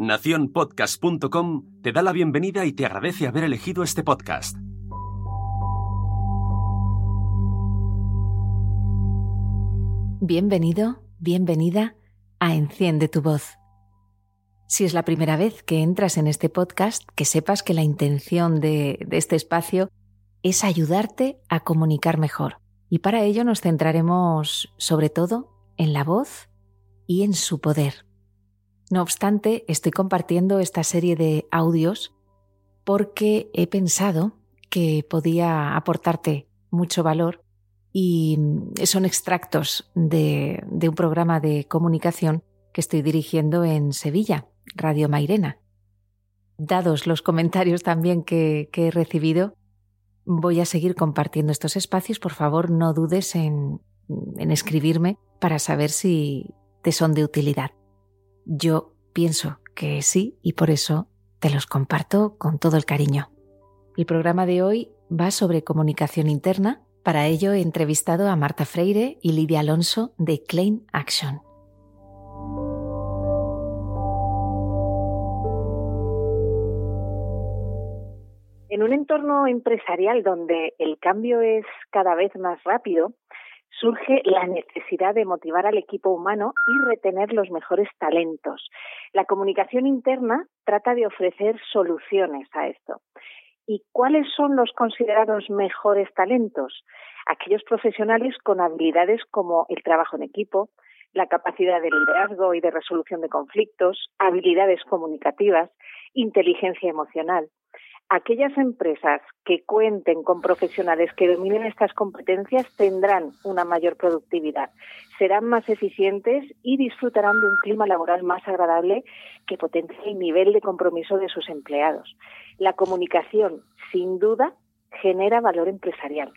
Naciónpodcast.com te da la bienvenida y te agradece haber elegido este podcast. Bienvenido, bienvenida a Enciende tu voz. Si es la primera vez que entras en este podcast, que sepas que la intención de, de este espacio es ayudarte a comunicar mejor. Y para ello nos centraremos sobre todo en la voz y en su poder. No obstante, estoy compartiendo esta serie de audios porque he pensado que podía aportarte mucho valor y son extractos de, un programa de comunicación que estoy dirigiendo en Sevilla, Radio Mairena. Dados los comentarios también que, que he recibido, voy a seguir compartiendo estos espacios. Por favor, no dudes en, en escribirme para saber si te son de utilidad. Yo pienso que sí y por eso te los comparto con todo el cariño. El programa de hoy va sobre comunicación interna. Para ello he entrevistado a Marta Freire y Lidia Alonso de Klein Action. En un entorno empresarial donde el cambio es cada vez más rápido, surge la necesidad de motivar al equipo humano y retener los mejores talentos. La comunicación interna trata de ofrecer soluciones a esto. ¿Y cuáles son los considerados mejores talentos? Aquellos profesionales con habilidades como el trabajo en equipo, la capacidad de liderazgo y de resolución de conflictos, habilidades comunicativas, inteligencia emocional aquellas empresas que cuenten con profesionales que dominen estas competencias tendrán una mayor productividad, serán más eficientes y disfrutarán de un clima laboral más agradable que potencie el nivel de compromiso de sus empleados. La comunicación, sin duda, genera valor empresarial.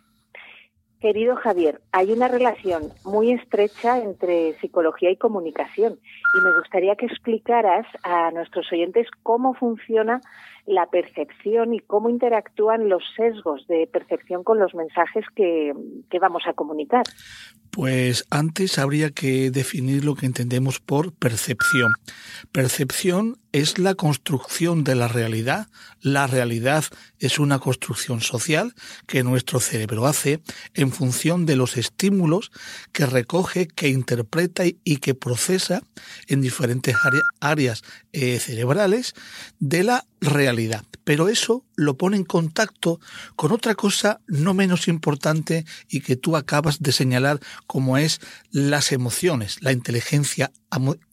Querido Javier, hay una relación muy estrecha entre psicología y comunicación y me gustaría que explicaras a nuestros oyentes cómo funciona la percepción y cómo interactúan los sesgos de percepción con los mensajes que, vamos a comunicar. Pues antes habría que definir lo que entendemos por percepción. Percepción es la construcción de la realidad. La realidad es una construcción social que nuestro cerebro hace en función de los estímulos que recoge, que interpreta y que procesa en diferentes áreas eh, cerebrales de la realidad. Pero eso lo pone en contacto con otra cosa no menos importante y que tú acabas de señalar como es las emociones. La inteligencia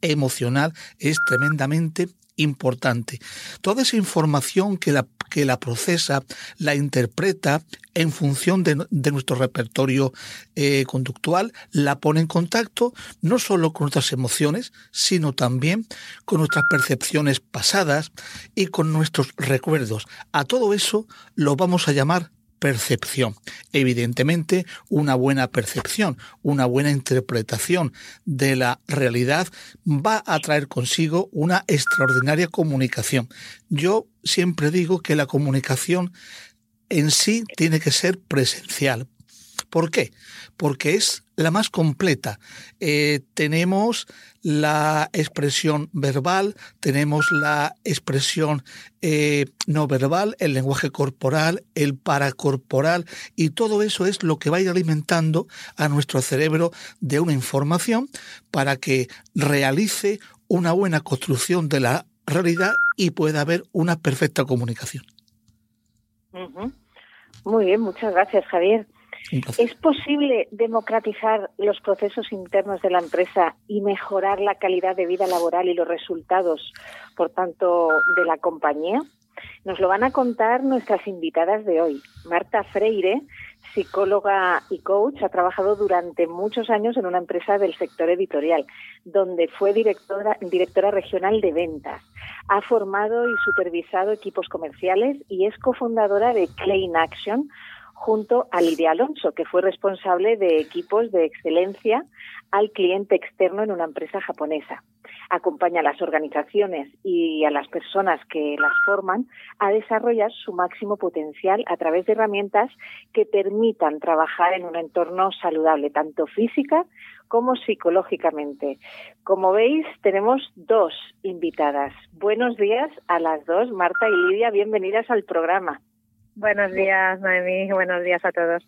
emocional es tremendamente importante. Toda esa información que la, que la procesa, la interpreta en función de, nuestro repertorio eh, conductual, la pone en contacto no solo con nuestras emociones, sino también con nuestras percepciones pasadas y con nuestros recuerdos. A todo eso lo vamos a llamar percepción. Evidentemente, una buena percepción, una buena interpretación de la realidad va a traer consigo una extraordinaria comunicación. Yo siempre digo que la comunicación en sí tiene que ser presencial. ¿Por qué? Porque es la más completa. Eh, tenemos la expresión verbal, tenemos la expresión eh, no verbal, el lenguaje corporal, el paracorporal, y todo eso es lo que va a ir alimentando a nuestro cerebro de una información para que realice una buena construcción de la realidad y pueda haber una perfecta comunicación. Muy bien, muchas gracias, Javier. ¿Es posible democratizar los procesos internos de la empresa y mejorar la calidad de vida laboral y los resultados, por tanto, de la compañía? Nos lo van a contar nuestras invitadas de hoy. Marta Freire, psicóloga y coach, ha trabajado durante muchos años en una empresa del sector editorial, donde fue directora, directora regional de ventas. Ha formado y supervisado equipos comerciales y es cofundadora de Klein Action, junto a Lidia Alonso, que fue responsable de equipos de excelencia al cliente externo en una empresa japonesa. Acompaña a las organizaciones y a las personas que las forman a desarrollar su máximo potencial a través de herramientas que permitan trabajar en un entorno saludable, tanto física como psicológicamente. Como veis, tenemos dos invitadas. Buenos días a las dos, Marta y Lidia, bienvenidas al programa. Buenos días, Noemí, buenos días a todos.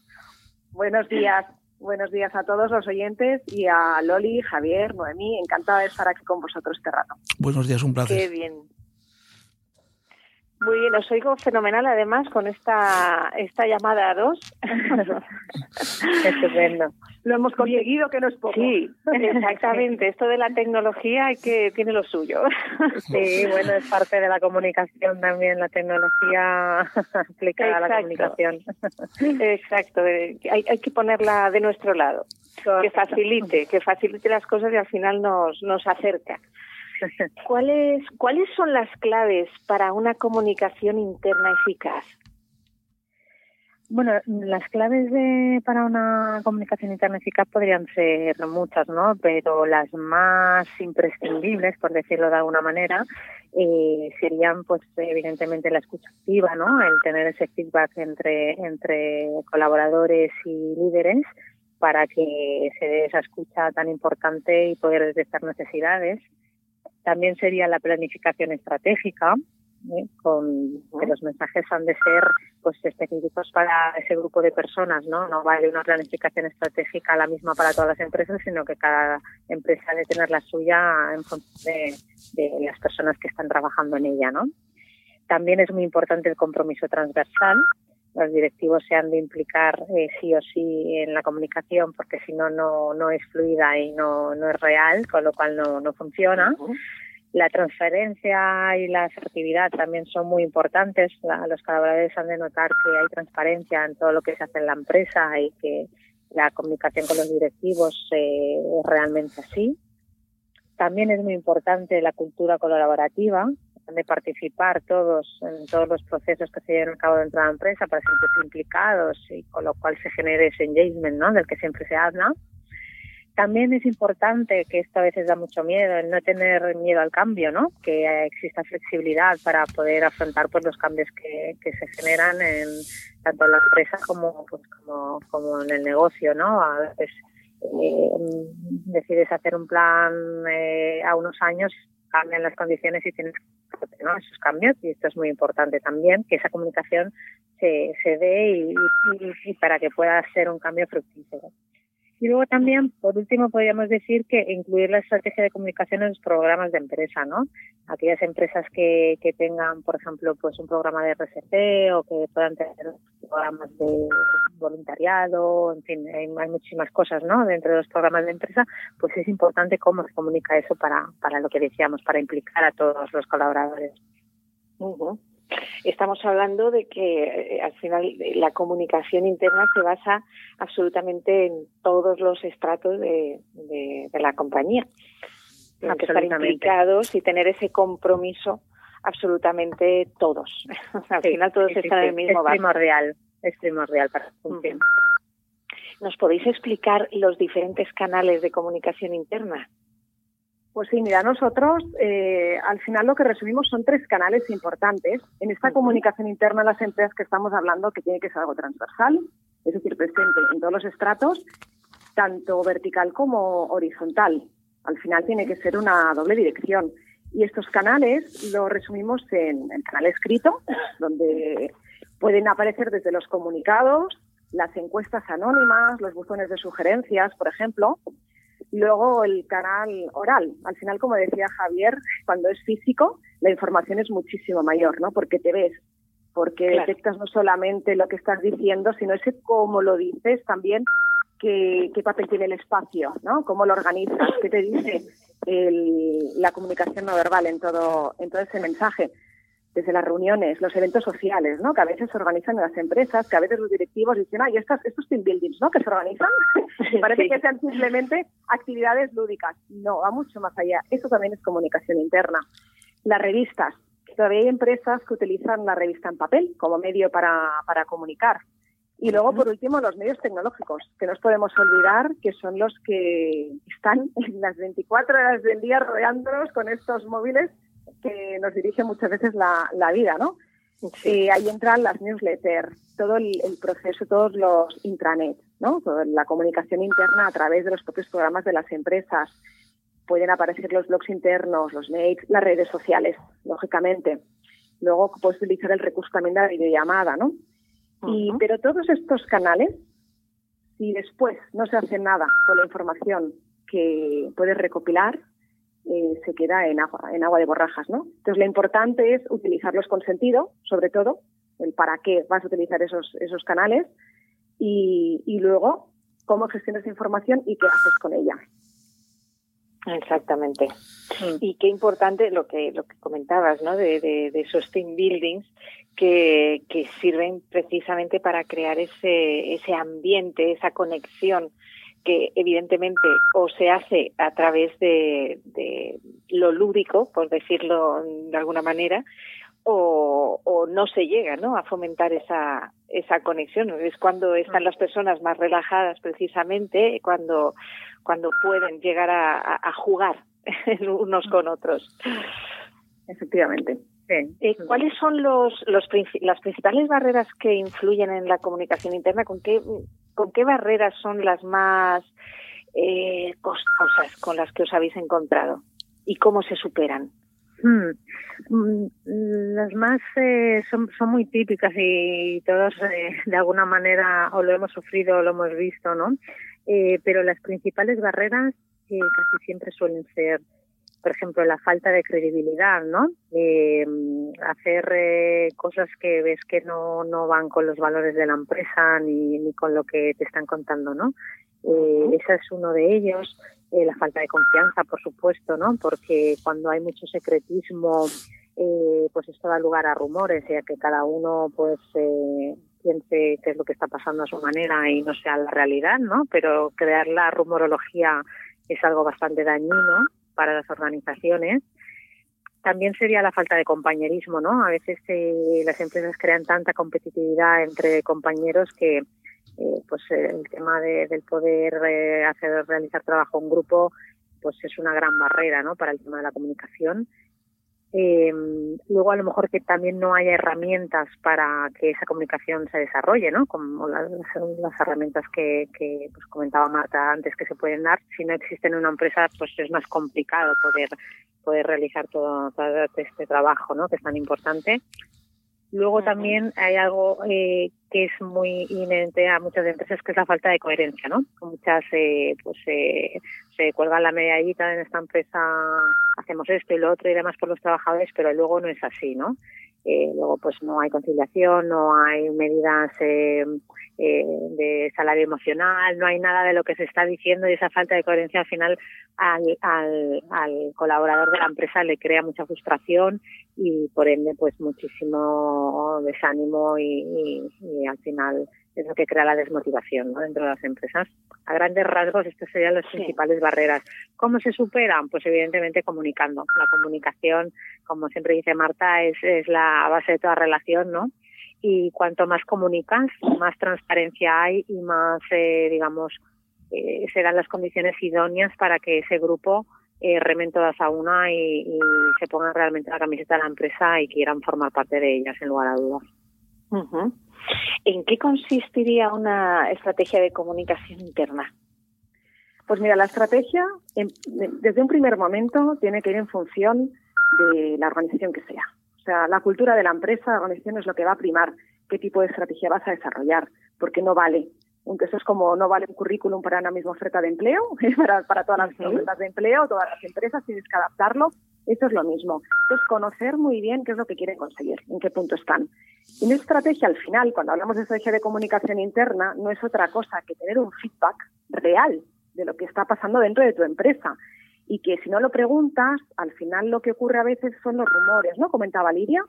Buenos días. Buenos días a todos los oyentes y a Loli, Javier, Noemí. Encantada de estar aquí con vosotros este rato. Buenos días, un placer. Qué bien. Muy bien, os oigo fenomenal además con esta, esta llamada a dos. Estupendo. Lo hemos conseguido, que no es poco. Sí, exactamente. Esto de la tecnología hay que tiene lo suyo. Sí, bueno, es parte de la comunicación también, la tecnología aplicada a la comunicación. Exacto, hay, hay que ponerla de nuestro lado. Que facilite, que facilite las cosas y al final nos, nos acerca. ¿Cuáles, ¿Cuáles son las claves para una comunicación interna eficaz? Bueno, las claves de, para una comunicación interna eficaz podrían ser muchas, ¿no? Pero las más imprescindibles, por decirlo de alguna manera, eh, serían, pues, evidentemente la escucha activa, ¿no? El tener ese feedback entre, entre colaboradores y líderes para que se dé esa escucha tan importante y poder detectar necesidades. También sería la planificación estratégica, ¿eh? con que los mensajes han de ser pues específicos para ese grupo de personas, ¿no? No vale una planificación estratégica la misma para todas las empresas, sino que cada empresa debe tener la suya en función de, de las personas que están trabajando en ella, ¿no? También es muy importante el compromiso transversal, los directivos se han de implicar eh, sí o sí en la comunicación porque si no, no es fluida y no, no es real, con lo cual no, no funciona. La transparencia y la asertividad también son muy importantes. los colaboradores han de notar que hay transparencia en todo lo que se hace en la empresa y que la comunicación con los directivos eh, es realmente así. También es muy importante la cultura colaborativa, de participar todos en todos los procesos que se llevan a cabo dentro de la empresa para sentirse implicados y con lo cual se genere ese engagement ¿no? del que siempre se habla. También es importante, que esto a veces da mucho miedo, el no tener miedo al cambio, ¿no? que exista flexibilidad para poder afrontar pues, los cambios que, que se generan en tanto en la empresa como, pues, como, como en el negocio. ¿no? A veces eh, decides hacer un plan eh, a unos años cambian las condiciones y tienes ¿no? esos cambios y esto es muy importante también que esa comunicación se, se dé y, y, para que pueda ser un cambio fructífero. Y luego también, por último, podríamos decir que incluir la estrategia de comunicación en los programas de empresa, ¿no? Aquellas empresas que, que tengan, por ejemplo, pues un programa de RCC o que puedan tener programas de voluntariado, en fin, hay, muchísimas cosas, ¿no? Dentro de los programas de empresa, pues es importante cómo se comunica eso para, para lo que decíamos, para implicar a todos los colaboradores. Estamos hablando de que eh, al final la comunicación interna se basa absolutamente en todos los estratos de, la compañía. Hay que estar implicados y tener ese compromiso absolutamente todos. al final todos están en el mismo es primordial, es primordial para funcionar. ¿Nos podéis explicar los diferentes canales de comunicación interna? Pues sí, mira, nosotros eh, al final lo que resumimos son tres canales importantes en esta comunicación interna de las empresas que estamos hablando, que tiene que ser algo transversal, es decir, presente en todos los estratos, tanto vertical como horizontal. Al final tiene que ser una doble dirección. Y estos canales lo resumimos en el canal escrito, donde pueden aparecer desde los comunicados, las encuestas anónimas, los buzones de sugerencias, por ejemplo, Luego el canal oral. Al final, como decía Javier, cuando es físico, la información es muchísimo mayor, ¿no? Porque te ves, porque detectas no solamente lo que estás diciendo, sino ese cómo lo dices también, qué, qué papel tiene el espacio, ¿no? Cómo lo organizas, qué te dice la comunicación no verbal en todo, en todo ese mensaje desde las reuniones, los eventos sociales, ¿no? Que a veces se organizan en las empresas, que a veces los directivos dicen, ay, estos, estos team buildings, ¿no? Que se organizan, parece que sean simplemente actividades lúdicas. No, va mucho más allá. Eso también es comunicación interna. Las revistas. Todavía hay empresas que utilizan la revista en papel como medio para, para comunicar. Y luego, por último, los medios tecnológicos, que no nos podemos olvidar que son los que están en las 24 horas del día rodeándonos con estos móviles que nos dirigen muchas veces la, vida, ¿no? Y ahí entran las newsletters, todo el, proceso, todos los intranet, ¿no? Toda la comunicación interna a través de los propios programas de las empresas. Pueden aparecer los blogs internos, los mails, las redes sociales, lógicamente. Luego puedes utilizar el recurso también de la videollamada, ¿no? y, pero todos estos canales, si después no se hace nada con la información que puedes recopilar, eh, se queda en agua, en agua de borrajas, ¿no? Entonces lo importante es utilizarlos con sentido, sobre todo, el para qué vas a utilizar esos, esos canales y, y luego cómo gestionas esa información y qué haces con ella. Exactamente. Mm. Y qué importante lo que lo que comentabas, ¿no? De, de, de esos team buildings que, que sirven precisamente para crear ese ese ambiente, esa conexión que evidentemente o se hace a través de, lo lúdico, por decirlo de alguna manera, o, o, no se llega ¿no? a fomentar esa, esa conexión. Es cuando están las personas más relajadas precisamente, cuando, cuando pueden llegar a, a jugar unos con otros. Efectivamente. Eh, ¿Cuáles son los, los, las principales barreras que influyen en la comunicación interna? ¿Con qué, con qué barreras son las más eh, costosas con las que os habéis encontrado? ¿Y cómo se superan? Hmm. Mm, las más eh, son, son muy típicas y todos eh, de alguna manera o lo hemos sufrido o lo hemos visto, ¿no? Pero las principales barreras casi siempre suelen ser por ejemplo, la falta de credibilidad, ¿no? Eh, hacer eh, cosas que ves que no, no van con los valores de la empresa ni, ni con lo que te están contando, ¿no? Eh, ese es uno de ellos. Eh, la falta de confianza, por supuesto, ¿no? Porque cuando hay mucho secretismo, eh, pues esto da lugar a rumores y a que cada uno, pues, eh, piense qué es lo que está pasando a su manera y no sea la realidad, ¿no? Pero crear la rumorología es algo bastante dañino para las organizaciones. También sería la falta de compañerismo, ¿no? A veces eh, las empresas crean tanta competitividad entre compañeros que eh, pues el tema de, del poder eh, hacer realizar trabajo en grupo pues es una gran barrera, ¿no? Para el tema de la comunicación. Eh, luego a lo mejor que también no haya herramientas para que esa comunicación se desarrolle, ¿no? Como las, las herramientas que, que pues comentaba Marta antes que se pueden dar. Si no existen en una empresa, pues es más complicado poder poder realizar todo, todo este trabajo, ¿no? Que es tan importante. Luego también hay algo eh, que es muy inherente a muchas empresas, que es la falta de coherencia, ¿no? Muchas eh, pues eh, se cuelgan la medallita en esta empresa, hacemos esto y lo otro y demás por los trabajadores, pero luego no es así, ¿no? Eh, luego pues no hay conciliación, no hay medidas eh, eh, de salario emocional, no hay nada de lo que se está diciendo y esa falta de coherencia al final al, colaborador de la empresa le crea mucha frustración y por ende pues muchísimo desánimo y al final es lo que crea la desmotivación ¿no? dentro de las empresas. A grandes rasgos, estas serían las principales barreras. ¿Cómo se superan? Pues evidentemente comunicando. La comunicación, como siempre dice Marta, es, es la base de toda relación, ¿no? Y cuanto más comunicas, más transparencia hay y más, eh, digamos, eh, se dan las condiciones idóneas para que ese grupo eh, remen todas a una y, y se pongan realmente la camiseta de la empresa y quieran formar parte de ellas, en lugar a dudas. ¿En qué consistiría una estrategia de comunicación interna? Pues mira, la estrategia desde un primer momento tiene que ir en función de la organización que sea. O sea, la cultura de la empresa, la organización es lo que va a primar qué tipo de estrategia vas a desarrollar, porque no vale. Aunque eso es como no vale un currículum para una misma oferta de empleo, para, para todas las ofertas de empleo, todas las empresas, tienes que adaptarlo eso es lo mismo. Entonces, conocer muy bien qué es lo que quieren conseguir, en qué punto están. Y una estrategia, al final, cuando hablamos de estrategia de comunicación interna, no es otra cosa que tener un feedback real de lo que está pasando dentro de tu empresa. Y que si no lo preguntas, al final lo que ocurre a veces son los rumores, ¿no? Comentaba Lidia.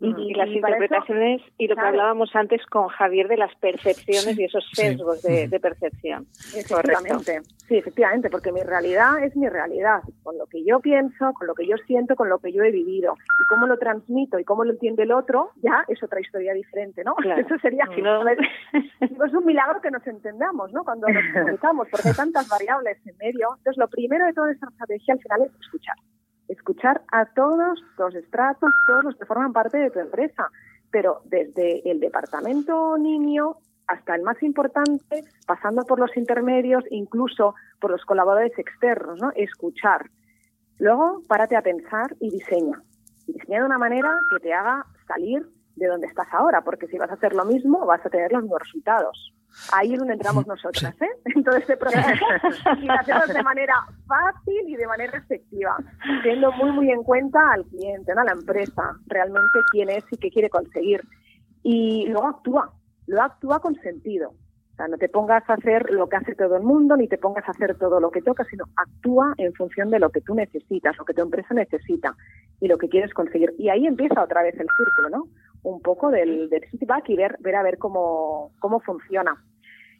Y, las interpretaciones y lo que hablábamos antes con Javier de las percepciones y esos sesgos de, percepción. Efectivamente, sí, efectivamente, porque mi realidad es mi realidad, con lo que yo pienso, con lo que yo siento, con lo que yo he vivido. Y cómo lo transmito y cómo lo entiende el otro, ya es otra historia diferente, ¿no? Eso sería, si no, es un milagro que nos entendamos, ¿no? Cuando nos comunicamos, porque hay tantas variables en medio. Entonces, lo primero de toda esta estrategia al final es escuchar escuchar a todos los estratos, todos los que forman parte de tu empresa, pero desde el departamento niño hasta el más importante, pasando por los intermedios, incluso por los colaboradores externos, ¿no? Escuchar. Luego, párate a pensar y diseña. Diseña de una manera que te haga salir de donde estás ahora, porque si vas a hacer lo mismo, vas a tener los mismos resultados. Ahí es donde entramos nosotras, ¿eh? En todo este proceso. y lo hacemos de manera fácil y de manera efectiva, teniendo muy, muy en cuenta al cliente, ¿no? a la empresa, realmente quién es y qué quiere conseguir. Y luego actúa, luego actúa con sentido. O sea, no te pongas a hacer lo que hace todo el mundo, ni te pongas a hacer todo lo que toca, sino actúa en función de lo que tú necesitas, lo que tu empresa necesita y lo que quieres conseguir. Y ahí empieza otra vez el círculo, ¿no? Un poco del, del feedback y ver, ver a ver cómo, cómo funciona.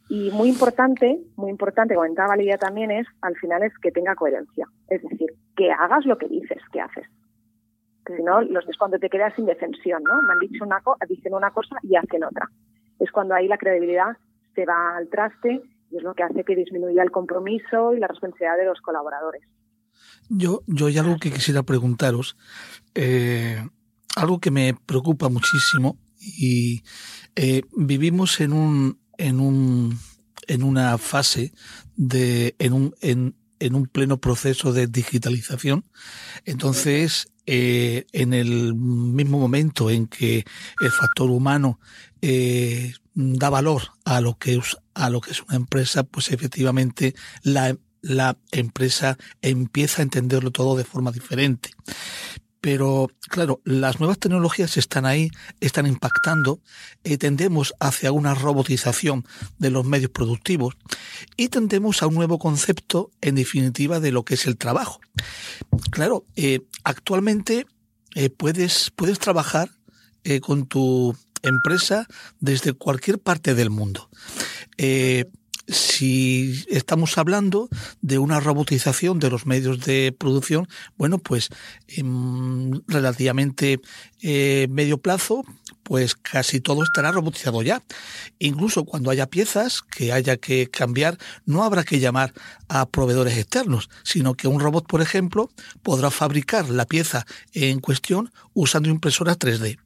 Y muy importante, muy importante, comentaba Lidia también, es al final es que tenga coherencia. Es decir, que hagas lo que dices que haces. si no, los es cuando te quedas sin defensión, ¿no? Me han dicho una cosa, dicen una cosa y hacen otra. Es cuando ahí la credibilidad se va al traste y es lo que hace que disminuya el compromiso y la responsabilidad de los colaboradores. Yo, yo hay algo que quisiera preguntaros. Eh, algo que me preocupa muchísimo y eh, vivimos en un, en un, en una fase de, en un, en, en un pleno proceso de digitalización. Entonces, eh, en el mismo momento en que el factor humano eh, da valor a lo que es, a lo que es una empresa, pues efectivamente la, la empresa empieza a entenderlo todo de forma diferente. Pero claro, las nuevas tecnologías están ahí, están impactando, eh, tendemos hacia una robotización de los medios productivos y tendemos a un nuevo concepto, en definitiva, de lo que es el trabajo. Claro, eh, actualmente eh, puedes, puedes trabajar con tu empresa desde cualquier parte del mundo si estamos hablando de una robotización de los medios de producción, bueno, pues en relativamente eh, medio plazo, pues casi todo estará robotizado ya. Incluso cuando haya piezas que haya que cambiar, no habrá que llamar a proveedores externos, sino que un robot, por ejemplo, podrá fabricar la pieza en cuestión usando impresoras 3D.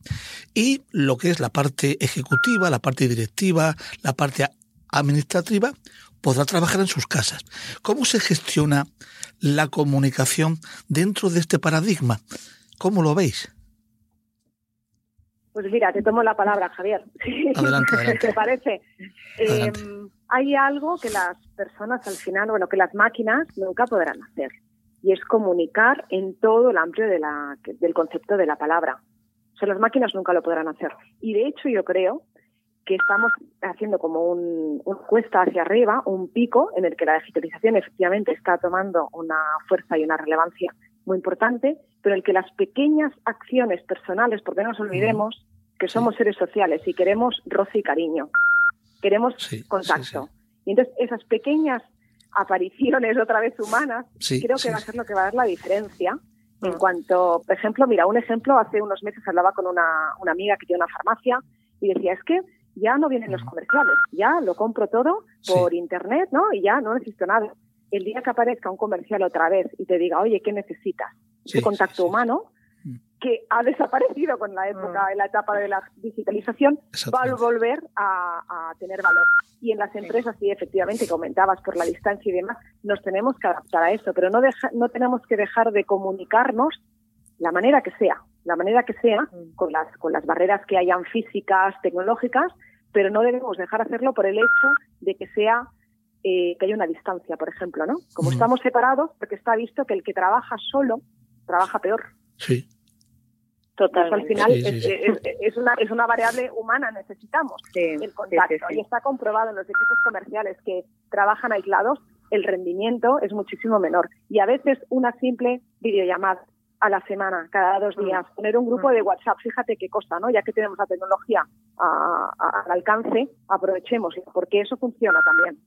Y lo que es la parte ejecutiva, la parte directiva, la parte administrativa podrá trabajar en sus casas. ¿Cómo se gestiona la comunicación dentro de este paradigma? ¿Cómo lo veis? Pues mira, te tomo la palabra, Javier. Adelante, ¿Te parece? Em, hay algo que las personas al final, bueno, que las máquinas nunca podrán hacer, y es comunicar en todo el amplio de la, del concepto de la palabra. O sea, las máquinas nunca lo podrán hacer. Y de hecho yo creo que estamos haciendo como un, cuesta hacia arriba, un pico en el que la digitalización efectivamente está tomando una fuerza y una relevancia muy importante, pero en el que las pequeñas acciones personales, porque no nos olvidemos que somos seres sociales y queremos roce y cariño, queremos contacto. y entonces esas pequeñas apariciones otra vez humanas, creo que va a ser lo que va a dar la diferencia. En mm. cuanto, por ejemplo, mira, un ejemplo, hace unos meses hablaba con una, una amiga que tiene una farmacia y decía, es que ya no vienen los comerciales, ya lo compro todo por internet, ¿no? Y ya no necesito nada. El día que aparezca un comercial otra vez y te diga, oye, ¿qué necesitas? Ese contacto humano mm. que ha desaparecido con la época, mm. en la etapa de la digitalización, va a volver a, tener valor. Y en las empresas, sí, efectivamente, comentabas por la distancia y demás, nos tenemos que adaptar a eso, pero no, no tenemos que dejar de comunicarnos la manera que sea, la manera que sea, con las, con las barreras que hayan físicas, tecnológicas, pero no debemos dejar hacerlo por el hecho de que sea eh, que haya una distancia, por ejemplo, ¿no? Como mm. estamos separados, porque está visto que el que trabaja solo trabaja peor. Sí. Total. al final es, una, es una variable humana, necesitamos el contacto. y está comprobado en los equipos comerciales que trabajan aislados, el rendimiento es muchísimo menor. Y a veces una simple videollamada a la semana, cada dos mm. días. Poner un grupo de WhatsApp, fíjate qué cosa, ¿no? Ya que tenemos la tecnología al alcance, aprovechemos, porque eso funciona también.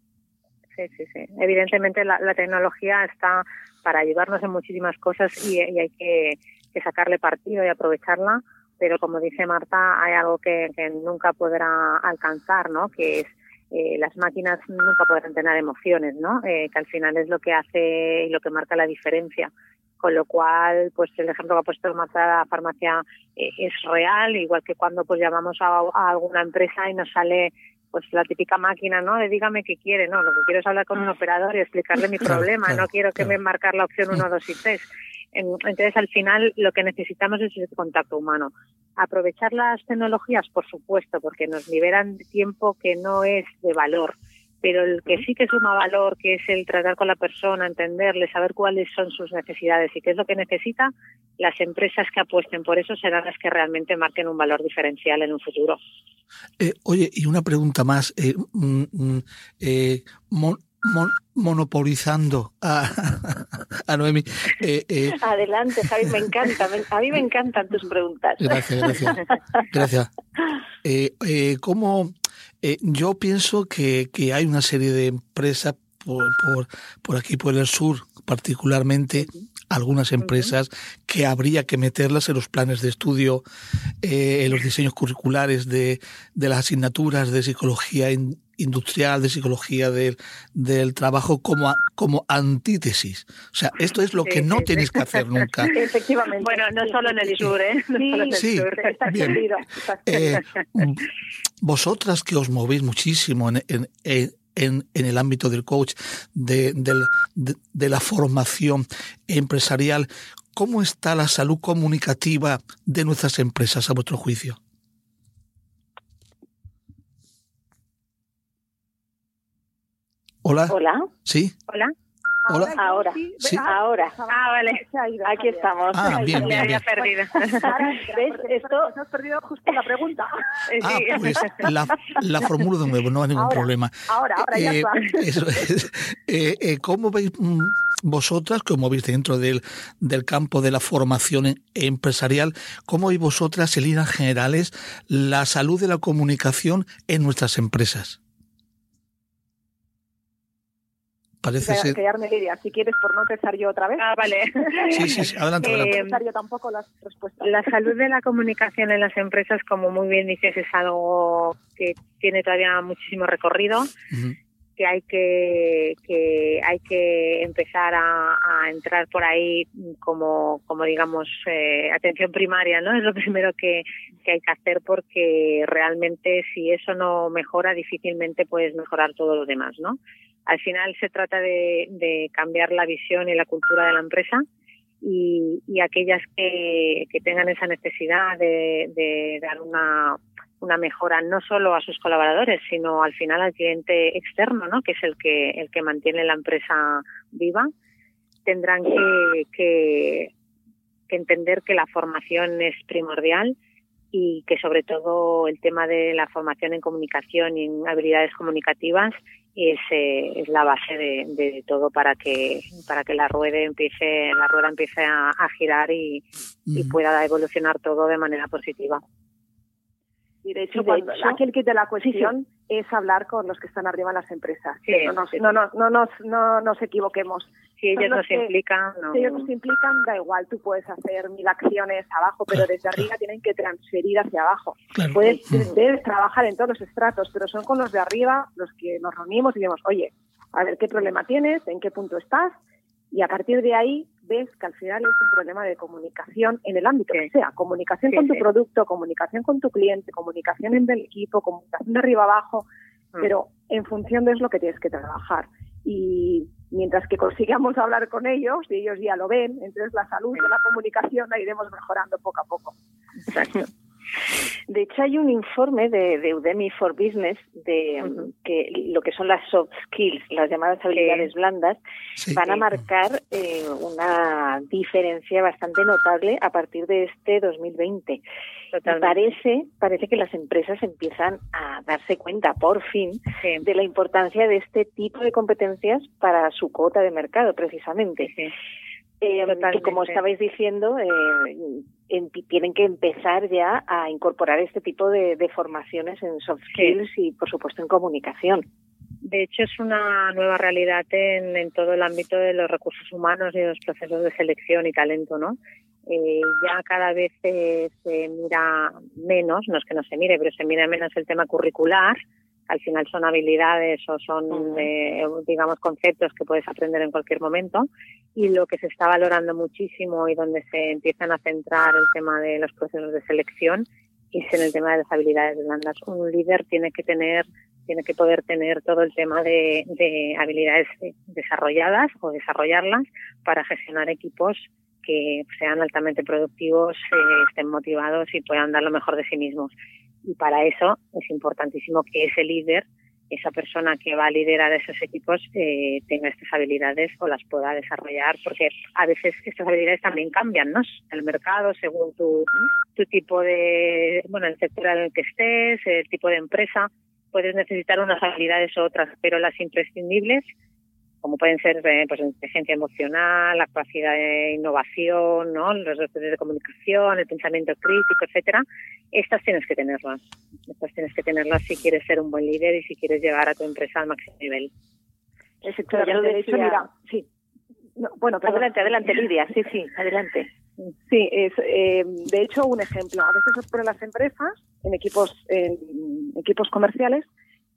Sí, sí, sí. Evidentemente la, tecnología está para ayudarnos en muchísimas cosas y, hay que, sacarle partido y aprovecharla, pero como dice Marta, hay algo que, nunca podrá alcanzar, ¿no? Que es eh, las máquinas nunca podrán tener emociones, ¿no? Eh, que al final es lo que hace y lo que marca la diferencia. Con lo cual, pues el ejemplo que ha puesto Marta de la farmacia eh, es real, igual que cuando pues llamamos a, a, alguna empresa y nos sale pues la típica máquina, ¿no? De dígame qué quiere, no, lo que quiero es hablar con un operador y explicarle mi problema, no quiero que me marcar la opción 1, 2 y 3. Entonces, al final, lo que necesitamos es ese contacto humano. Aprovechar las tecnologías, por supuesto, porque nos liberan tiempo que no es de valor, pero el que sí que suma valor, que es el tratar con la persona, entenderle, saber cuáles son sus necesidades y qué es lo que necesita, las empresas que apuesten por eso serán las que realmente marquen un valor diferencial en un futuro. Eh, oye, y una pregunta más. Eh, mm, mm, eh, monopolizando a, a Noemi. Adelante, Javi, me encanta. a mí me encantan tus preguntas. Gracias, gracias. Gracias. ¿Cómo eh, yo pienso que, que, hay una serie de empresas por, por, por, aquí, por el sur, particularmente algunas empresas que habría que meterlas en los planes de estudio, eh, en los diseños curriculares de, de las asignaturas de psicología industrial, de psicología del, del trabajo como, como antítesis. O sea, esto es lo que no tenéis que hacer nunca. Efectivamente. Bueno, no solo en el sur, ¿eh? sí, está bien. Eh, vosotras que os movéis muchísimo en, en, en, en, el ámbito del coach, de, de, de, la formación empresarial, ¿cómo está la salud comunicativa de nuestras empresas a vuestro juicio? Hola. Hola. Sí. Hola. Hola. Ahora, sí. ahora. Ah, vale. Aquí estamos. Ah, bien, bien, bien. perdido. ¿Ves? Esto has perdido justo la pregunta. Ah, pues la, la formulo de nuevo, no hay ningún ahora, problema. Ahora, ahora, ya eh, está. Eso es. Eh, eh, ¿Cómo veis mm, vosotras, como veis dentro del, del campo de la formación empresarial, cómo veis vosotras, en líneas generales, la salud de la comunicación en nuestras empresas? Parece ser... quedarme Lidia, si quieres, por no empezar yo otra vez. Ah, vale. Sí, sí, sí. adelante, adelante. Eh, yo tampoco las respuestas. La salud de la comunicación en las empresas, como muy bien dices, es algo que tiene todavía muchísimo recorrido. Uh -huh que hay que, que hay que empezar a, a, entrar por ahí como, como digamos, eh, atención primaria, ¿no? Es lo primero que, que hay que hacer porque realmente si eso no mejora, difícilmente puedes mejorar todo lo demás, ¿no? Al final se trata de, de cambiar la visión y la cultura de la empresa y, y aquellas que, que tengan esa necesidad de, de dar una una mejora no solo a sus colaboradores, sino al final al cliente externo, ¿no? que es el que, el que mantiene la empresa viva, tendrán que, que, que entender que la formación es primordial y que sobre todo el tema de la formación en comunicación y en habilidades comunicativas es, eh, es la base de, de, todo para que para que la rueda empiece la rueda empiece a, a girar y, y pueda evolucionar todo de manera positiva. Y de hecho, cuando, hecho aquel que de la cuestión sí, sí. es hablar con los que están arriba en las empresas. Sí, no, nos, no, no, no, nos, no nos equivoquemos. Si ellos nos implican, no. Si ellos nos implican, da igual, tú puedes hacer mil acciones abajo, pero desde arriba tienen que transferir hacia abajo. Claro. Puedes, debes trabajar en todos los estratos, pero son con los de arriba los que nos reunimos y decimos, oye, a ver qué problema tienes, en qué punto estás, y a partir de ahí ves que al final es un problema de comunicación en el ámbito sí. que sea, comunicación sí, con tu sí. producto, comunicación con tu cliente, comunicación en el equipo, comunicación de arriba abajo, mm. pero en función de eso es lo que tienes que trabajar. Y mientras que consigamos hablar con ellos, y ellos ya lo ven, entonces la salud de la comunicación la iremos mejorando poco a poco. Exacto. De hecho, hay un informe de, de Udemy for Business de uh -huh. que lo que son las soft skills, las llamadas habilidades sí. blandas, sí. van a marcar eh, una diferencia bastante notable a partir de este 2020. Parece, parece que las empresas empiezan a darse cuenta, por fin, sí. de la importancia de este tipo de competencias para su cuota de mercado, precisamente. Eh, que como estabais diciendo, eh, tienen que empezar ya a incorporar este tipo de, formaciones en soft skills y, por supuesto, en comunicación. De hecho, es una nueva realidad en, en, todo el ámbito de los recursos humanos y de los procesos de selección y talento, ¿no? Eh, ya cada vez se, mira menos, no es que no se mire, pero se mira menos el tema curricular. Al final son habilidades o son, eh, digamos, conceptos que puedes aprender en cualquier momento. Y lo que se está valorando muchísimo y donde se empiezan a centrar el tema de los procesos de selección es en el tema de las habilidades blandas. Un líder tiene que tener tiene que poder tener todo el tema de, de habilidades desarrolladas o desarrollarlas para gestionar equipos que sean altamente productivos, eh, estén motivados y puedan dar lo mejor de sí mismos. Y para eso es importantísimo que ese líder, esa persona que va a liderar esos equipos, eh, tenga estas habilidades o las pueda desarrollar, porque a veces estas habilidades también cambian, ¿no? El mercado, según tu, tipo de, bueno, el sector en el que estés, el tipo de empresa, puedes necesitar unas habilidades u otras, pero las imprescindibles como pueden ser eh, pues inteligencia emocional, la capacidad de innovación, ¿no? los dotes de comunicación, el pensamiento crítico, etcétera, estas tienes que tenerlas. Estas tienes que tenerlas si quieres ser un buen líder y si quieres llevar a tu empresa al máximo nivel. Efectivamente, de hecho, mira, sí. bueno, adelante, adelante, Lidia, sí, sí, adelante. Sí, es, eh, de hecho, un ejemplo. A veces os ponen las empresas en equipos, en equipos comerciales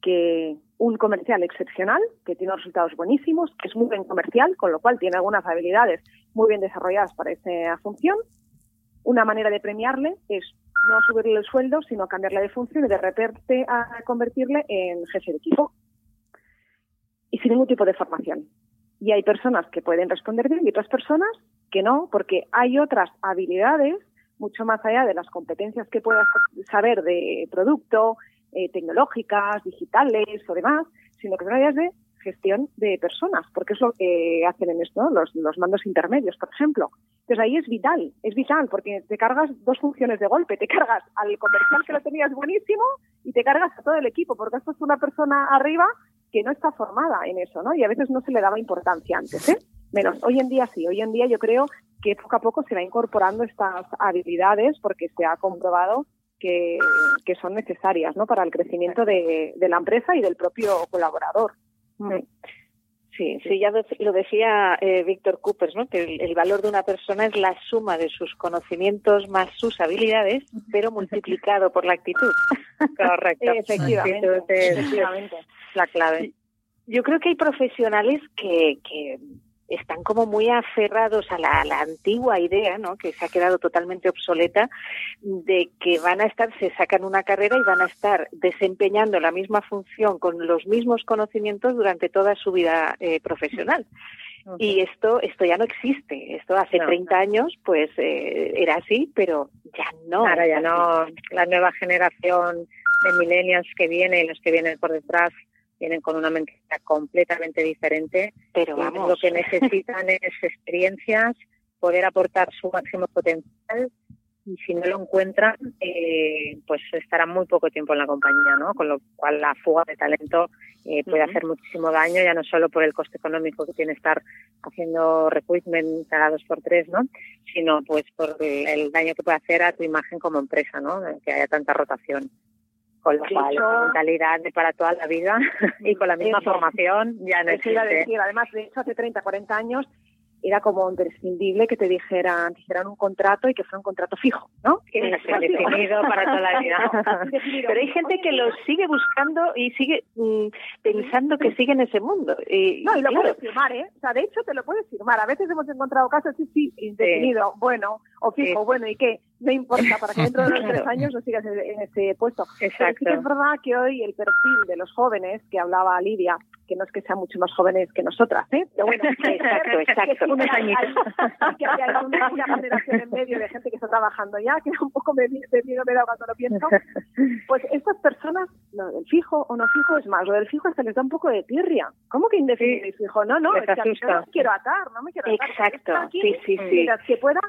que un comercial excepcional, que tiene resultados buenísimos, que es muy bien comercial, con lo cual tiene algunas habilidades muy bien desarrolladas para esa función. Una manera de premiarle es no subirle el sueldo, sino cambiarle de función y de repente a convertirle en jefe de equipo. Y sin ningún tipo de formación. Y hay personas que pueden responder bien y otras personas que no, porque hay otras habilidades mucho más allá de las competencias que puedas saber de producto, eh, tecnológicas, digitales o demás, sino que son áreas de gestión de personas, porque es lo que hacen en esto, los, los mandos intermedios, por ejemplo. Entonces ahí es vital, es vital, porque te cargas dos funciones de golpe, te cargas al comercial que lo tenías buenísimo y te cargas a todo el equipo, porque esto es una persona arriba que no está formada en eso, ¿no? Y a veces no se le daba importancia antes, ¿eh? Menos. Hoy en día sí, hoy en día yo creo que poco a poco se va incorporando estas habilidades porque se ha comprobado que, son necesarias ¿no? para el crecimiento de, la empresa y del propio colaborador. Mm. Sí, sí, ya lo decía eh, Víctor Coopers, ¿no? que el, valor de una persona es la suma de sus conocimientos más sus habilidades, pero multiplicado por la actitud. Correcto. Efectivamente, efectivamente. La clave. Yo creo que hay profesionales que, que están como muy aferrados a la, antigua idea, ¿no? que se ha quedado totalmente obsoleta, de que van a estar, se sacan una carrera y van a estar desempeñando la misma función con los mismos conocimientos durante toda su vida eh, profesional. Y esto, esto ya no existe. Esto hace 30 años, pues eh, era así, pero ya no. Ahora ya no. La nueva generación de millennials que viene y los que vienen por detrás vienen con una mentalidad completamente diferente, pero vamos. lo que necesitan es experiencias, poder aportar su máximo potencial y si no lo encuentran, eh, pues estarán muy poco tiempo en la compañía, ¿no? Con lo cual la fuga de talento eh, puede hacer muchísimo daño, ya no solo por el coste económico que tiene estar haciendo recruitment cada dos por tres, ¿no? Sino pues por el, daño que puede hacer a tu imagen como empresa, ¿no? Que haya tanta rotación. Con lo cual, mentalidad de para toda la vida y con la misma formación ya no existe. Decir, además, de hecho, hace 30, 40 años era como imprescindible que te dijeran, un contrato y que fuera un contrato fijo, ¿no? Que definido para toda la vida. Pero hay gente que lo sigue buscando y sigue mm, pensando que sigue en ese mundo. Y, no, y lo puedes firmar, ¿eh? O sea, de hecho te lo puedes firmar. A veces hemos encontrado casos, sí, sí, indefinido, bueno, o fijo, bueno, ¿y qué? No importa, para que dentro de los tres años no sigas en ese puesto. Exacto. es verdad que hoy el perfil de los jóvenes, que hablaba Lidia, que no es que sean mucho más jóvenes que nosotras, ¿eh? Pero bueno, exacto, exacto. Unos añitos. Que hay, una, generación en medio de gente que está trabajando ya, que un poco me, me, miedo me da cuando lo pienso. Pues estas personas, lo del fijo o no fijo es más, lo del fijo se les da un poco de tirria. ¿Cómo que indefinido sí. fijo? No, no, es que no me quiero atar, no me quiero atar. Exacto, sí, sí, sí. Que pueda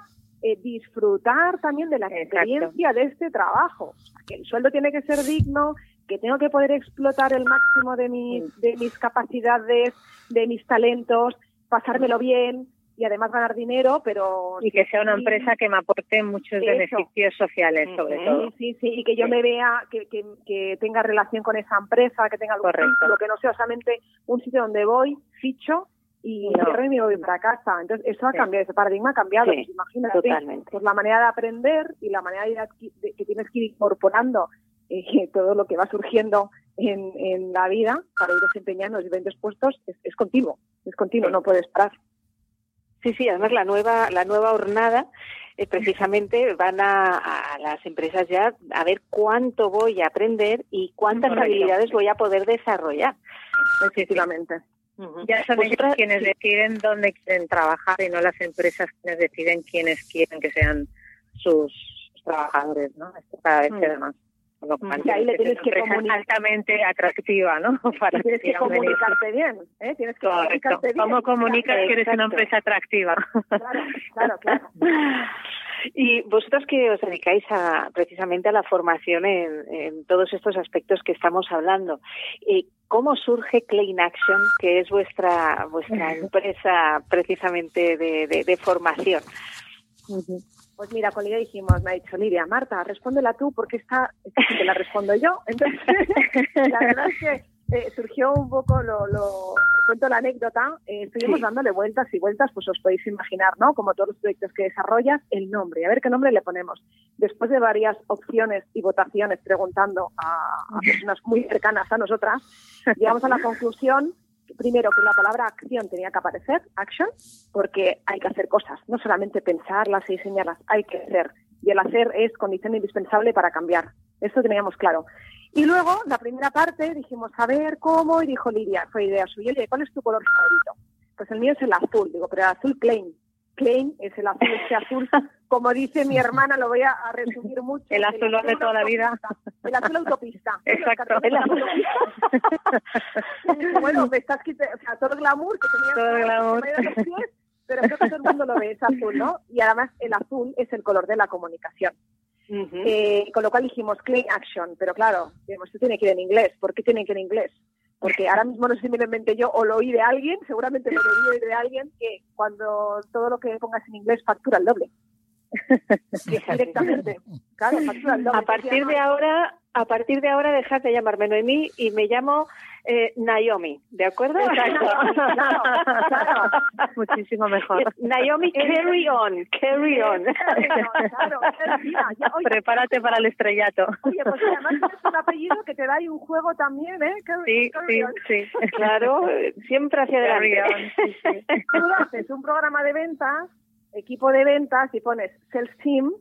eh, disfrutar también de la experiencia de este trabajo. Que el sueldo tiene que ser digno, que tengo que poder explotar el máximo de mis, de mis capacidades, de mis talentos, pasármelo bien. y además ganar dinero, pero... Y que sea una empresa que me aporte muchos beneficios sociales, sobre todo. Sí, sí, y que yo me vea, que, que, tenga relación con esa empresa, que tenga algo lo que no sea solamente un sitio donde voy, ficho y no. me voy para casa. Entonces, eso ha cambiado, ese paradigma ha cambiado. pues imagínate, totalmente. pues la manera de aprender y la manera de, que tienes que ir incorporando eh, todo lo que va surgiendo en, en, la vida para ir desempeñando los diferentes puestos es, es continuo, es continuo, no puedes parar. Sí, sí, además la nueva, la nueva hornada eh, precisamente van a, las empresas ya a ver cuánto voy a aprender y cuántas habilidades voy a poder desarrollar. Efectivamente. Ya son ellos quienes deciden dónde quieren trabajar y no las empresas quienes deciden quiénes quieren que sean sus trabajadores, ¿no? Esto cada vez queda más. Y ahí le tienes que comunicar altamente atractiva, ¿no? Para tienes que comunicarte bien, ¿eh? Tienes que comunicarte bien. ¿Cómo comunicas que eres una empresa atractiva? Claro, claro, claro. Y vosotros que os dedicáis a, precisamente a la formación en, todos estos aspectos que estamos hablando, eh, ¿cómo surge Clean Action, que es vuestra vuestra empresa precisamente de, formación? Pues mira, con Lidia dijimos, me ha dicho Lidia, Marta, respóndela tú porque esta, esta sí que la respondo yo. Entonces, la verdad es que eh, surgió un poco, lo, lo cuento la anécdota, eh, estuvimos dándole vueltas y vueltas, pues os podéis imaginar, ¿no? Como todos los proyectos que desarrollas, el nombre, a ver qué nombre le ponemos. Después de varias opciones y votaciones preguntando a, personas muy cercanas a nosotras, llegamos a la conclusión primero que la palabra acción tenía que aparecer, action, porque hay que hacer cosas, no solamente pensarlas y diseñarlas, hay que hacer. Y el hacer es condición indispensable para cambiar. Esto teníamos claro. Y luego, la primera parte, dijimos, a ver cómo, y dijo Lidia, fue idea suya, oye, ¿cuál es tu color favorito? Pues el mío es el azul, digo, pero el azul plain. Plain es el azul, este azul, como dice mi hermana, lo voy a, resumir mucho. El azul de toda la vida. El azul autopista. Exacto. El azul bueno, me estás quitando, o sea, todo el glamour que tenía. Todo el glamour. pero creo que todo el mundo lo ve, es azul, ¿no? Y además el azul es el color de la comunicación. Eh, con lo cual dijimos clean action, pero claro, esto tiene que ir en inglés. ¿Por qué tiene que ir en inglés? Porque ahora mismo no sé si me lo inventé yo o lo oí de alguien, seguramente lo oí de alguien, que cuando todo lo que pongas en inglés factura el doble. directamente. Claro, factura el doble. A partir de ahora, a partir de ahora dejad de llamarme Noemí y me llamo eh, Naomi, ¿de acuerdo? Exacto. claro, Muchísimo mejor. Naomi, carry on, carry on. Claro, Prepárate para el estrellato. Oye, pues además es un apellido que te da ahí un juego también, ¿eh? sí, sí, sí. Claro, siempre hacia adelante. Sí, sí. Tú haces un programa de ventas, equipo de ventas y pones sales team,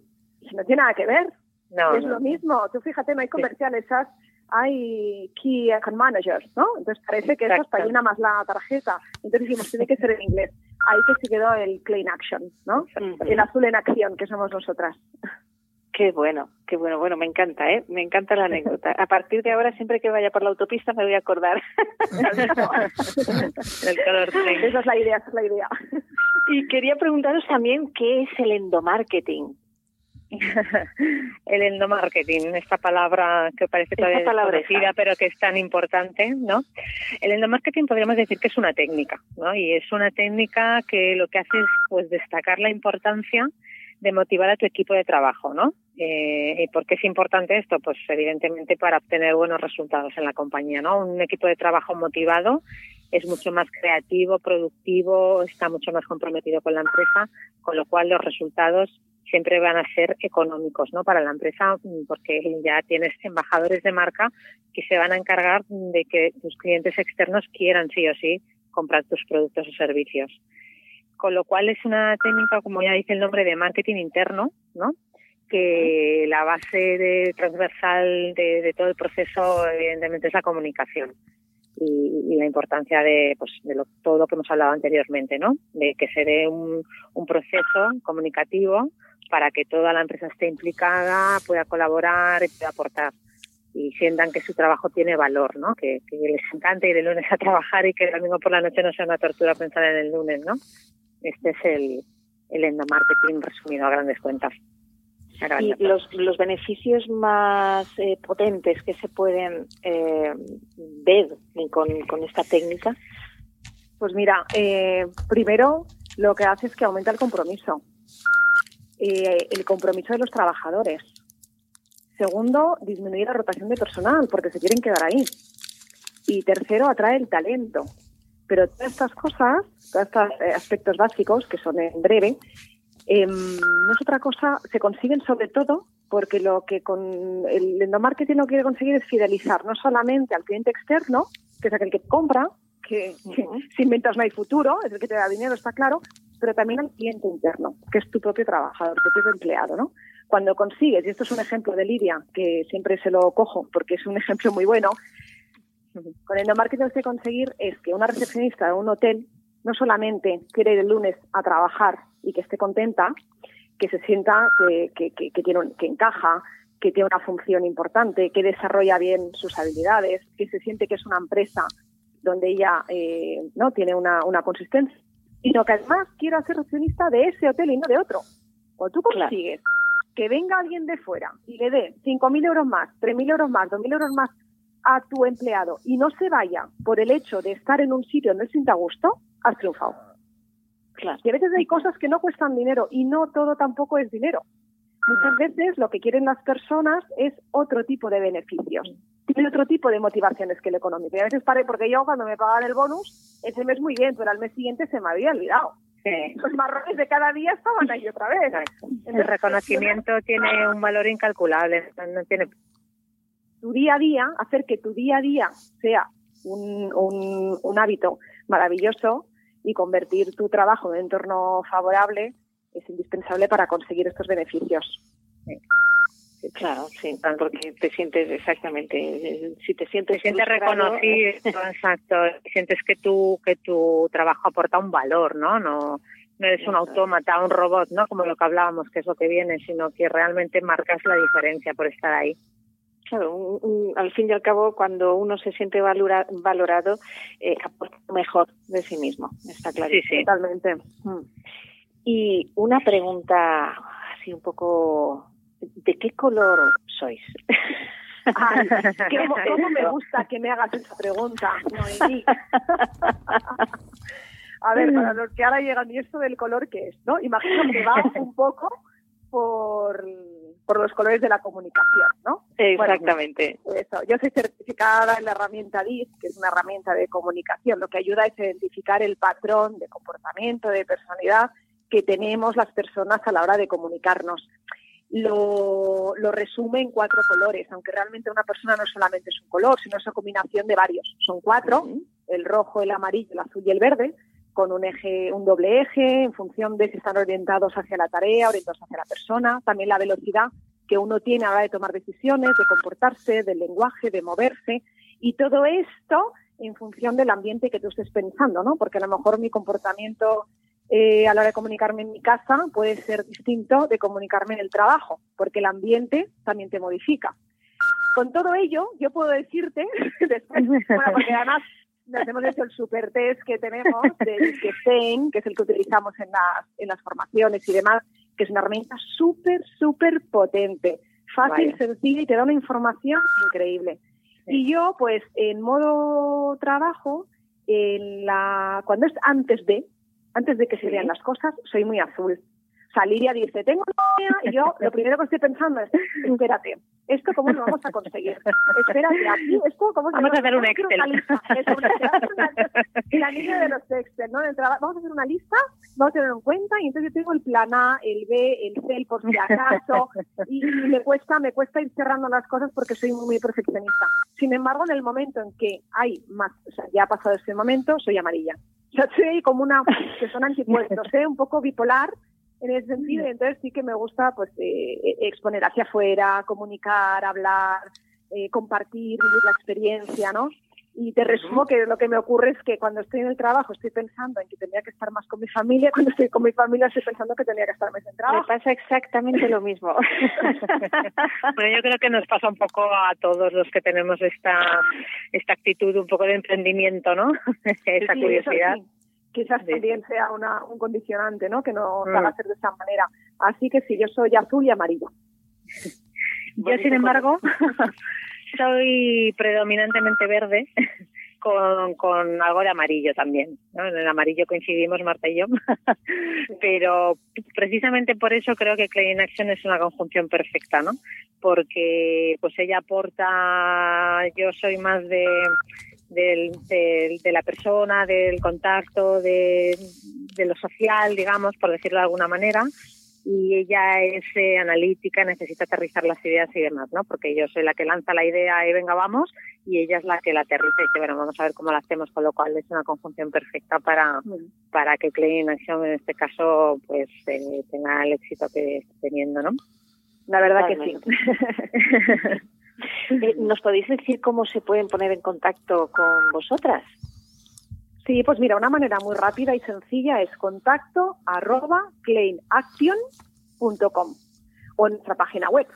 y no tiene nada que ver. No, es lo mismo. Tú fíjate, no hay comerciales, hay Key Account Managers, ¿no? Entonces parece que eso hasta llena más la tarjeta. Entonces dijimos, tiene que ser en inglés. Ahí que se quedó el Clean Action, ¿no? El azul en acción, que somos nosotras. Qué bueno, qué bueno, bueno, me encanta, ¿eh? Me encanta la anécdota. A partir de ahora, siempre que vaya por la autopista, me voy a acordar. el Esa es la idea, esa es la idea. Y quería preguntaros también qué es el endomarketing. el endomarketing, esta palabra que parece todavía desconocida, pero que es tan importante, ¿no? El endomarketing podríamos decir que es una técnica, ¿no? Y es una técnica que lo que hace es pues destacar la importancia de motivar a tu equipo de trabajo, ¿no? Eh, ¿Y por qué es importante esto? Pues evidentemente para obtener buenos resultados en la compañía, ¿no? Un equipo de trabajo motivado es mucho más creativo, productivo, está mucho más comprometido con la empresa, con lo cual los resultados siempre van a ser económicos ¿no? para la empresa porque ya tienes embajadores de marca que se van a encargar de que tus clientes externos quieran sí o sí comprar tus productos o servicios. Con lo cual es una técnica, como ya dice el nombre, de marketing interno, ¿no? que la base de, transversal de, todo el proceso evidentemente es la comunicación y, la importancia de, pues, de todo lo que hemos hablado anteriormente, ¿no? De que se dé un, un proceso comunicativo para que toda la empresa esté implicada, pueda colaborar y pueda aportar y sientan que su trabajo tiene valor, ¿no? Que, les encante ir el lunes a trabajar y que el domingo por la noche no sea una tortura pensar en el lunes, ¿no? Este es el, el endomarketing resumido a grandes cuentas. y los, los beneficios más eh, potentes que se pueden eh, ver con, con esta técnica. Pues mira, eh, primero lo que hace es que aumenta el compromiso. Eh, el compromiso de los trabajadores. Segundo, disminuir la rotación de personal porque se quieren quedar ahí. Y tercero, atrae el talento. Pero todas estas cosas, todos estos eh, aspectos básicos, que son en breve, em, no es otra cosa, se consiguen sobre todo porque lo que con el endomarketing lo quiere conseguir es fidelizar no solamente al cliente externo, que es aquel que compra, que, sin ventas no hay futuro, es el que te da dinero, está claro, pero también al cliente interno, que es tu propio trabajador, tu propio empleado, ¿no? Cuando consigues, y esto es un ejemplo de Lidia, que siempre se lo cojo porque es un ejemplo muy bueno, con el endomarketing lo que conseguir es que una recepcionista de un hotel no solamente quiere ir el lunes a trabajar y que esté contenta, que se sienta que, que, que, tiene, que encaja, que tiene una función importante, que desarrolla bien sus habilidades, que se siente que es una empresa donde ella eh, no tiene una, una consistencia, sino que además quiera ser recepcionista de ese hotel y no de otro. O tú consigues que venga alguien de fuera y le dé 5.000 euros más, 3.000 euros más, 2.000 euros más a tu empleado y no se vaya por el hecho de estar en un sitio donde se sienta gusto, has triunfado. Claro. Y a veces hay cosas que no cuestan dinero y no todo tampoco es dinero. Muchas veces lo que quieren las personas es otro tipo de beneficios. Tiene otro tipo de motivaciones que el económico. Y a veces pare porque yo cuando me pagan el bonus, ese mes muy bien, pero al mes siguiente se me había olvidado. Los marrones de cada día estaban ahí otra vez. el reconocimiento tiene un valor incalculable. No tiene tu día a día, hacer que tu día a día sea un, un, un hábito maravilloso y convertir tu trabajo en un entorno favorable es indispensable para conseguir estos beneficios. Claro, sí, porque te sientes exactamente, si te sientes, te sientes reconocido, exacto, sientes que tu que tu trabajo aporta un valor, ¿no? No no eres un autómata, un robot, ¿no? Como lo que hablábamos, que es lo que viene, sino que realmente marcas la diferencia por estar ahí. Claro, al fin y al cabo, cuando uno se siente valorado, eh, aporta mejor de sí mismo, está claro. Sí, sí. Totalmente. Mm. Y una pregunta así un poco, ¿de qué color sois? Ay, ¿cómo, me gusta que me hagas esa pregunta, Noemí? A ver, para los que ahora llegan, ¿y esto del color qué es? ¿no? Imagino que va un poco por, por los colores de la comunicación, ¿no? Exactamente. eso. Yo soy certificada en la herramienta DIS, que es una herramienta de comunicación. Lo que ayuda es identificar el patrón de comportamiento, de personalidad que tenemos las personas a la hora de comunicarnos. Lo, lo, resume en cuatro colores, aunque realmente una persona no solamente es un color, sino es una combinación de varios. Son cuatro, el rojo, el amarillo, el azul y el verde, con un eje, un doble eje, en función de si están orientados hacia la tarea, orientados hacia la persona, también la velocidad que uno tiene a la hora de tomar decisiones, de comportarse, del lenguaje, de moverse, y todo esto en función del ambiente que tú estés pensando, ¿no? Porque a lo mejor mi comportamiento eh, a la hora de comunicarme en mi casa puede ser distinto de comunicarme en el trabajo, porque el ambiente también te modifica. Con todo ello, yo puedo decirte, después, bueno, porque además nos hemos hecho el super test que tenemos del que es el que utilizamos en las, en las formaciones y demás, que es una herramienta súper, súper potente, fácil, sencilla y te da una información increíble. Y yo, pues, en modo trabajo, en la, cuando es antes de, antes de que se vean las cosas, soy muy azul. Saliria dice, tengo una idea, y yo lo primero que estoy pensando es, espérate, ¿esto cómo lo vamos a conseguir? Espérate, aquí, esto cómo Vamos a hacer un Excel. la línea de los Excel, ¿no? Vamos a hacer una lista, vamos a tenerlo en cuenta, y entonces yo tengo el plan A, el B, el C, el por si acaso, y, me cuesta, me cuesta ir cerrando las cosas porque soy muy, muy perfeccionista. Sin embargo, en el momento en que hay más, o sea, ya ha pasado ese momento, soy amarilla. O sea, soy como una, que son antipuestos, ¿eh? un poco bipolar, en ese sentido. entonces sí que me gusta pues eh, eh, exponer hacia afuera, comunicar, hablar, eh, compartir, vivir la experiencia, ¿no? Y te resumo que lo que me ocurre es que cuando estoy en el trabajo estoy pensando en que tenía que estar más con mi familia, cuando estoy con mi familia estoy pensando que tenía que estar más en trabajo. Me pasa exactamente lo mismo. bueno, yo creo que nos pasa un poco a todos los que tenemos esta esta actitud un poco de emprendimiento, ¿no? esa curiosidad quizás también sea una, un condicionante, ¿no? Que no mm. haga ser de esa manera. Así que sí, yo soy azul y amarillo. yo, sin embargo, soy predominantemente verde con, con algo de amarillo también. ¿no? En el amarillo coincidimos Marta y yo. Pero precisamente por eso creo que Clay in Action es una conjunción perfecta, ¿no? Porque pues ella aporta, yo soy más de del, de la persona, del contacto, de, de, lo social, digamos, por decirlo de alguna manera, y ella es eh, analítica, necesita aterrizar las ideas y demás, ¿no? Porque yo soy la que lanza la idea y venga, vamos, y ella es la que la aterriza y dice, bueno, vamos a ver cómo la hacemos, con lo cual es una conjunción perfecta para, para que in Action en este caso pues eh, tenga el éxito que está teniendo, ¿no? La verdad que sí. Eh, ¿Nos podéis decir cómo se pueden poner en contacto con vosotras? Sí, pues mira, una manera muy rápida y sencilla es contacto arroba clainaction.com o en nuestra página web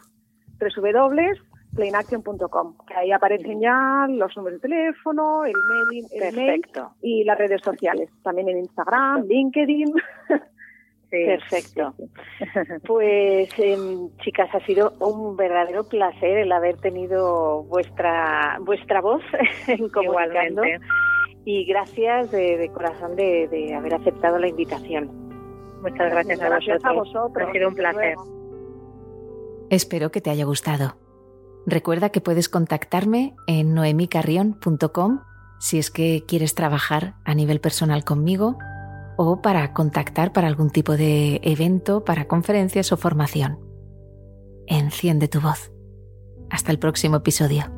www.plainaction.com, que ahí aparecen ya los números de teléfono, el mail, el mail y las redes sociales, también en Instagram, LinkedIn. Perfecto. Pues em, chicas, ha sido un verdadero placer el haber tenido vuestra vuestra voz en comunicando. Y gracias de, corazón de, haber aceptado la invitación. Muchas gracias, a, vosotros. a vosotros. Ha sido un placer. Espero que te haya gustado. Recuerda que puedes contactarme en noemicarrión.com si es que quieres trabajar a nivel personal conmigo o para contactar para algún tipo de evento, para conferencias o formación. Enciende tu voz. Hasta el próximo episodio.